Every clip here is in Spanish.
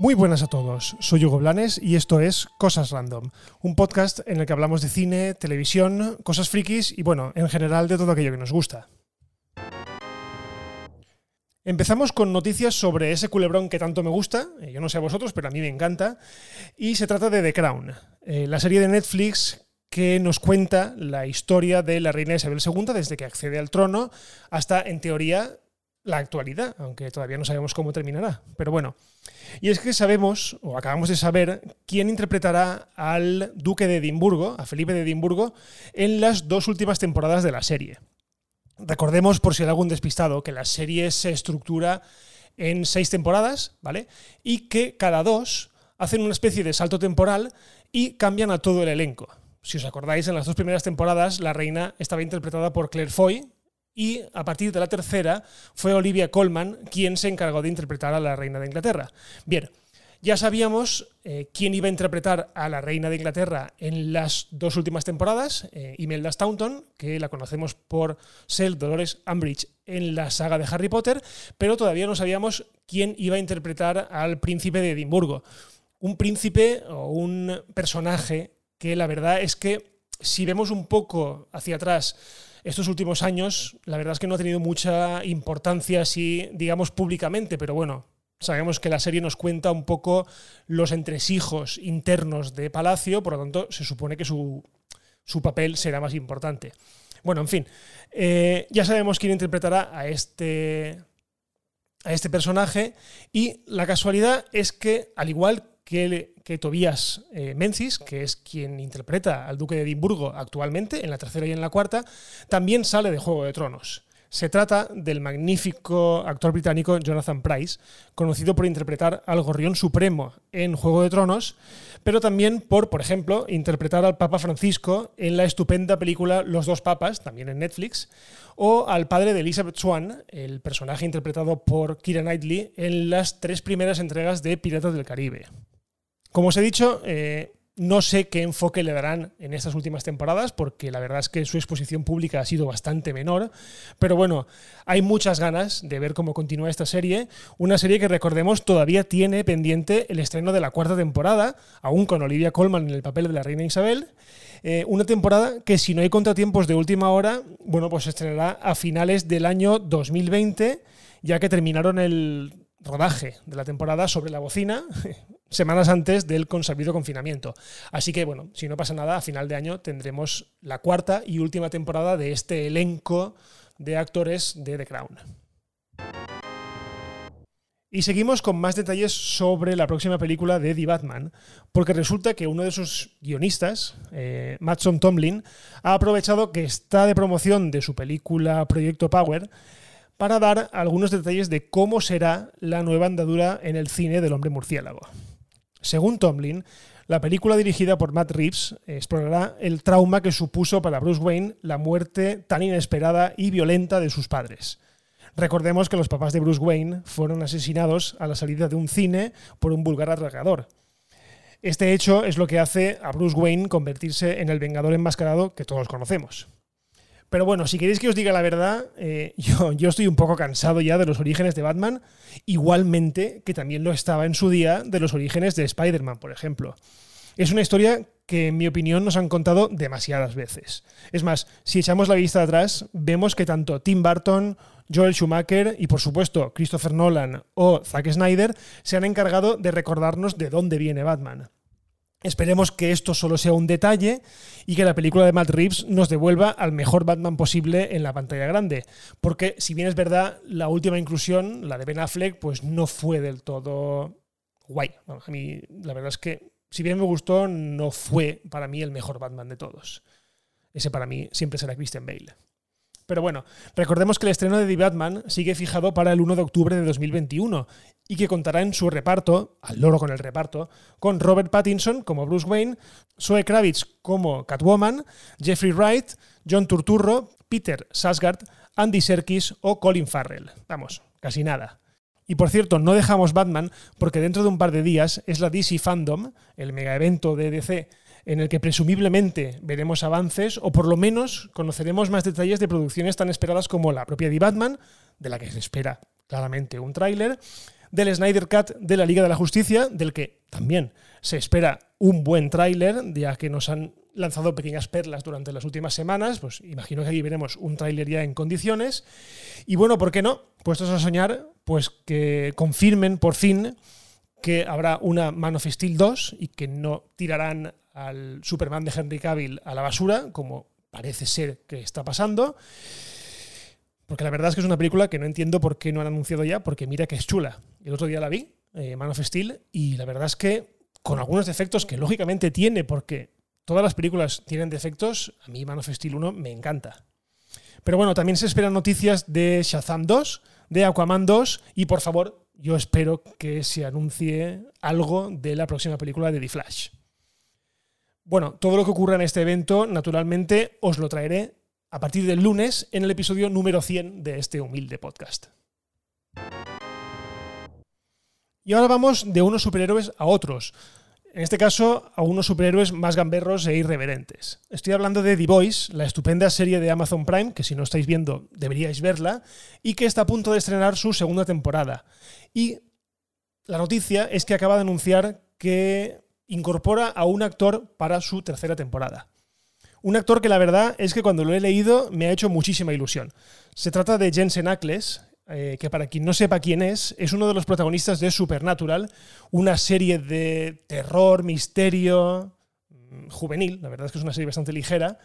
Muy buenas a todos, soy Hugo Blanes y esto es Cosas Random, un podcast en el que hablamos de cine, televisión, cosas frikis y bueno, en general de todo aquello que nos gusta. Empezamos con noticias sobre ese culebrón que tanto me gusta, eh, yo no sé a vosotros, pero a mí me encanta, y se trata de The Crown, eh, la serie de Netflix que nos cuenta la historia de la reina Isabel II desde que accede al trono hasta, en teoría, la actualidad, aunque todavía no sabemos cómo terminará. Pero bueno, y es que sabemos, o acabamos de saber, quién interpretará al duque de Edimburgo, a Felipe de Edimburgo, en las dos últimas temporadas de la serie. Recordemos, por si hay algún despistado, que la serie se estructura en seis temporadas, ¿vale? Y que cada dos hacen una especie de salto temporal y cambian a todo el elenco. Si os acordáis, en las dos primeras temporadas la reina estaba interpretada por Claire Foy y a partir de la tercera fue Olivia Colman quien se encargó de interpretar a la reina de Inglaterra. Bien, ya sabíamos eh, quién iba a interpretar a la reina de Inglaterra en las dos últimas temporadas, eh, Imelda Staunton, que la conocemos por ser Dolores Umbridge en la saga de Harry Potter, pero todavía no sabíamos quién iba a interpretar al príncipe de Edimburgo. Un príncipe o un personaje que la verdad es que si vemos un poco hacia atrás, estos últimos años, la verdad es que no ha tenido mucha importancia así, digamos, públicamente, pero bueno, Sabemos que la serie nos cuenta un poco los entresijos internos de Palacio, por lo tanto se supone que su, papel será más importante. Bueno, en fin, eh, ya sabemos quién interpretará a este, a este personaje y la casualidad es que, al igual que, que Tobías eh, Menzies, que es quien interpreta al duque de Edimburgo actualmente, en la tercera y en la cuarta, también sale de Juego de Tronos. Se trata del magnífico actor británico Jonathan Price, conocido por interpretar al Gorrión Supremo en Juego de Tronos, pero también por, por ejemplo, interpretar al Papa Francisco en la estupenda película Los dos Papas, también en Netflix, o al padre de Elizabeth Swan, el personaje interpretado por Kira Knightley en las tres primeras entregas de Piratas del Caribe. Como os he dicho, eh, no sé qué enfoque le darán en estas últimas temporadas, porque la verdad es que su exposición pública ha sido bastante menor. Pero bueno, hay muchas ganas de ver cómo continúa esta serie. Una serie que recordemos todavía tiene pendiente el estreno de la cuarta temporada, aún con Olivia Colman en el papel de la reina Isabel. Eh, una temporada que si no hay contratiempos de última hora, bueno, pues se estrenará a finales del año 2020, ya que terminaron el rodaje de la temporada sobre la bocina semanas antes del consabido confinamiento. Así que bueno, si no pasa nada, a final de año tendremos la cuarta y última temporada de este elenco de actores de The Crown. Y seguimos con más detalles sobre la próxima película de The Batman, porque resulta que uno de sus guionistas, eh, Matson Tomlin, ha aprovechado que está de promoción de su película Proyecto Power para dar algunos detalles de cómo será la nueva andadura en el cine del hombre murciélago. Según Tomlin, la película dirigida por Matt Reeves explorará el trauma que supuso para Bruce Wayne la muerte tan inesperada y violenta de sus padres. Recordemos que los papás de Bruce Wayne fueron asesinados a la salida de un cine por un vulgar atragador. Este hecho es lo que hace a Bruce Wayne convertirse en el vengador enmascarado que todos conocemos. Pero bueno, si queréis que os diga la verdad, eh, yo, yo estoy un poco cansado ya de los orígenes de Batman, igualmente que también lo estaba en su día de los orígenes de Spider-Man, por ejemplo. Es una historia que, en mi opinión, nos han contado demasiadas veces. Es más, si echamos la vista atrás, vemos que tanto Tim Burton, Joel Schumacher y, por supuesto, Christopher Nolan o Zack Snyder se han encargado de recordarnos de dónde viene Batman. Esperemos que esto solo sea un detalle y que la película de Matt Reeves nos devuelva al mejor Batman posible en la pantalla grande. Porque si bien es verdad, la última inclusión, la de Ben Affleck, pues no fue del todo guay. a mí la verdad es que, si bien me gustó, no fue para mí el mejor Batman de todos. Ese para mí siempre será Christian Bale. Pero bueno, recordemos que el estreno de The Batman sigue fijado para el 1 de octubre de 2021 y que contará en su reparto, al loro con el reparto, con Robert Pattinson como Bruce Wayne, Zoe Kravitz como Catwoman, Jeffrey Wright, John Turturro, Peter Sasgard, Andy Serkis o Colin Farrell. Vamos, casi nada. Y por cierto, no dejamos Batman porque dentro de un par de días es la DC Fandom, el mega evento de DC en el que presumiblemente veremos avances o por lo menos conoceremos más detalles de producciones tan esperadas como la propia The Batman, de la que se espera claramente un tráiler, del Snyder Cut de la Liga de la Justicia, del que también se espera un buen tráiler, ya que nos han lanzado pequeñas perlas durante las últimas semanas, pues imagino que ahí veremos un tráiler ya en condiciones. Y bueno, ¿por qué no? Puestos a soñar, pues que confirmen por fin que habrá una Man of Steel 2 y que no tirarán al Superman de Henry Cavill a la basura, como parece ser que está pasando. Porque la verdad es que es una película que no entiendo por qué no han anunciado ya, porque mira que es chula. El otro día la vi, eh, Man of Steel, y la verdad es que con algunos defectos que lógicamente tiene, porque todas las películas tienen defectos, a mí Man of Steel 1 me encanta. Pero bueno, también se esperan noticias de Shazam 2, de Aquaman 2 y por favor, yo espero que se anuncie algo de la próxima película de The Flash. Bueno, todo lo que ocurra en este evento, naturalmente, os lo traeré a partir del lunes en el episodio número 100 de este humilde podcast. Y ahora vamos de unos superhéroes a otros. En este caso, a unos superhéroes más gamberros e irreverentes. Estoy hablando de The Voice, la estupenda serie de Amazon Prime, que si no estáis viendo deberíais verla, y que está a punto de estrenar su segunda temporada. Y la noticia es que acaba de anunciar que incorpora a un actor para su tercera temporada. Un actor que la verdad es que cuando lo he leído me ha hecho muchísima ilusión. Se trata de Jensen Ackles, eh, que para quien no sepa quién es, es uno de los protagonistas de Supernatural, una serie de terror, misterio, mm, juvenil, la verdad es que es una serie bastante ligera,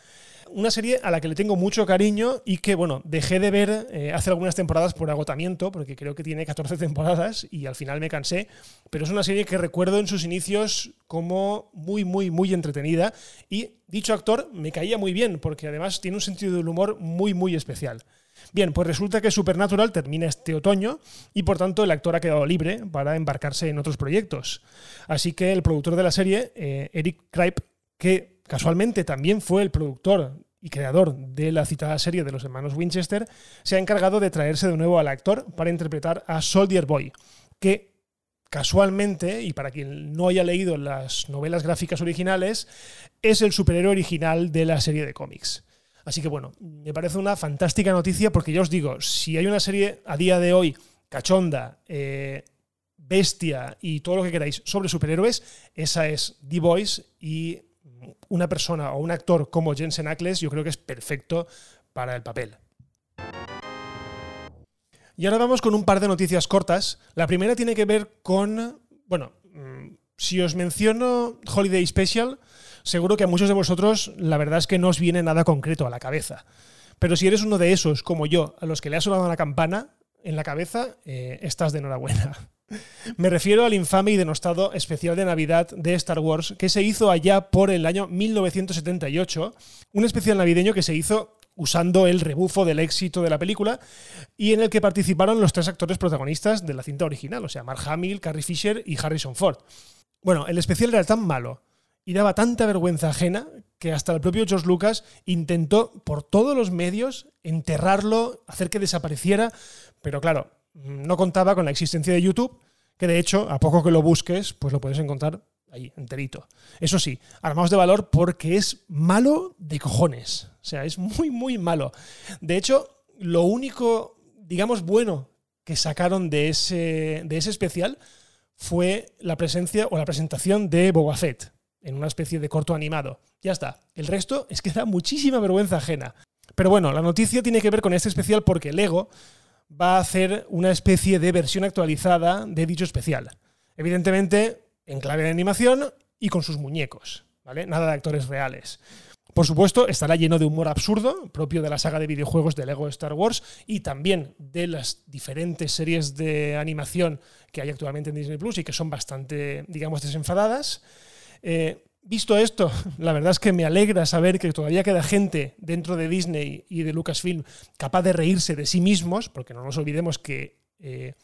una serie a la que le tengo mucho cariño y que, bueno, dejé de ver eh, hace algunas temporadas por agotamiento, porque creo que tiene 14 temporadas y al final me cansé, pero es una serie que recuerdo en sus inicios como muy, muy, muy entretenida y dicho actor me caía muy bien, porque además tiene un sentido del humor muy, muy especial. Bien, pues resulta que Supernatural termina este otoño y por tanto el actor ha quedado libre para embarcarse en otros proyectos. Así que el productor de la serie, eh, Eric Kripe, que casualmente también fue el productor y creador de la citada serie de los hermanos Winchester, se ha encargado de traerse de nuevo al actor para interpretar a Soldier Boy, que casualmente, y para quien no haya leído las novelas gráficas originales, es el superhéroe original de la serie de cómics. Así que bueno, me parece una fantástica noticia porque ya os digo, si hay una serie a día de hoy cachonda, eh, bestia y todo lo que queráis sobre superhéroes, esa es The Voice y una persona o un actor como Jensen Ackles yo creo que es perfecto para el papel. Y ahora vamos con un par de noticias cortas. La primera tiene que ver con, bueno, mm, si os menciono Holiday Special, seguro que a muchos de vosotros la verdad es que no os viene nada concreto a la cabeza. Pero si eres uno de esos, como yo, a los que le ha sonado la campana en la cabeza, eh, estás de enhorabuena. Me refiero al infame y denostado especial de Navidad de Star Wars que se hizo allá por el año 1978, un especial navideño que se hizo usando el rebufo del éxito de la película y en el que participaron los tres actores protagonistas de la cinta original, o sea, Mark Hamill, Carrie Fisher y Harrison Ford. Bueno, el especial era tan malo y daba tanta vergüenza ajena que hasta el propio George Lucas intentó por todos los medios enterrarlo, hacer que desapareciera, pero claro, no contaba con la existencia de YouTube, que de hecho, a poco que lo busques, pues lo puedes encontrar ahí, enterito. Eso sí, armados de valor porque es malo de cojones. O sea, es muy, muy malo. De hecho, lo único, digamos, bueno que sacaron de ese, de ese especial fue la presencia o la presentación de Boba Fett en una especie de corto animado. Ya está. El resto es que da muchísima vergüenza ajena. Pero bueno, la noticia tiene que ver con este especial porque Lego va a hacer una especie de versión actualizada de dicho especial. Evidentemente, en clave de animación y con sus muñecos, ¿vale? Nada de actores reales. Por supuesto, estará lleno de humor absurdo, propio de la saga de videojuegos de Lego Star Wars y también de las diferentes series de animación que hay actualmente en Disney Plus y que son bastante, digamos, desenfadadas. Eh, visto esto, la verdad es que me alegra saber que todavía queda gente dentro de Disney y de Lucasfilm capaz de reírse de sí mismos, porque no nos olvidemos que eh,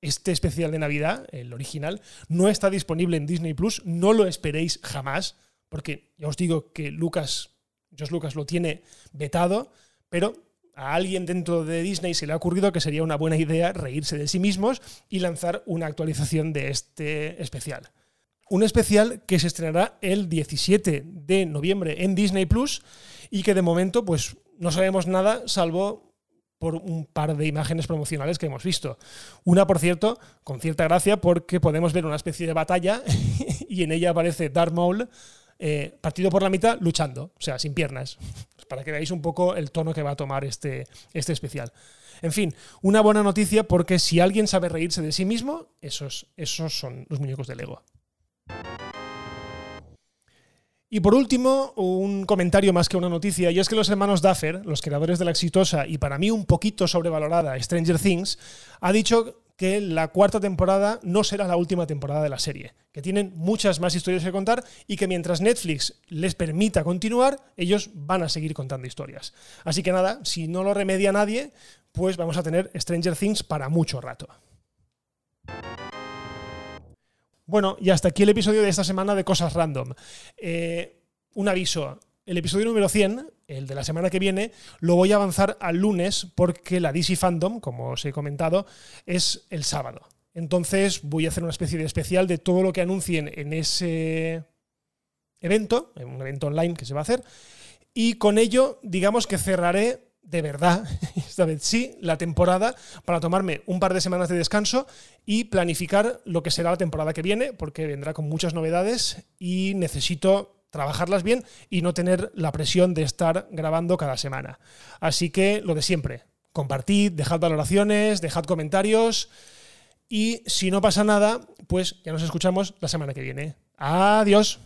este especial de Navidad, el original, no está disponible en Disney Plus, no lo esperéis jamás, porque ya os digo que Lucas, Josh Lucas lo tiene vetado, pero a alguien dentro de Disney se le ha ocurrido que sería una buena idea reírse de sí mismos y lanzar una actualización de este especial un especial que se estrenará el 17 de noviembre en Disney Plus y que de momento pues no sabemos nada salvo por un par de imágenes promocionales que hemos visto. Una, por cierto, con cierta gracia porque podemos ver una especie de batalla y en ella aparece Darth Maul eh, partido por la mitad luchando, o sea, sin piernas, para que veáis un poco el tono que va a tomar este, este especial. En fin, una buena noticia porque si alguien sabe reírse de sí mismo, esos, esos son los muñecos de Lego. Y por último, un comentario más que una noticia, y es que los hermanos Duffer, los creadores de la exitosa y para mí un poquito sobrevalorada Stranger Things, ha dicho que la cuarta temporada no será la última temporada de la serie, que tienen muchas más historias que contar y que mientras Netflix les permita continuar, ellos van a seguir contando historias. Así que nada, si no lo remedia nadie, pues vamos a tener Stranger Things para mucho rato. Bueno, y hasta aquí el episodio de esta semana de Cosas Random. Eh, un aviso. El episodio número 100, el de la semana que viene, lo voy a avanzar al lunes porque la DC Fandom, como os he comentado, es el sábado. Entonces voy a hacer una especie de especial de todo lo que anuncien en ese evento, en un evento online que se va a hacer. Y con ello, digamos que cerraré de verdad, esta vez sí, la temporada para tomarme un par de semanas de descanso y planificar lo que será la temporada que viene, porque vendrá con muchas novedades y necesito trabajarlas bien y no tener la presión de estar grabando cada semana. Así que lo de siempre, compartid, dejad valoraciones, dejad comentarios y si no pasa nada, pues ya nos escuchamos la semana que viene. Adiós.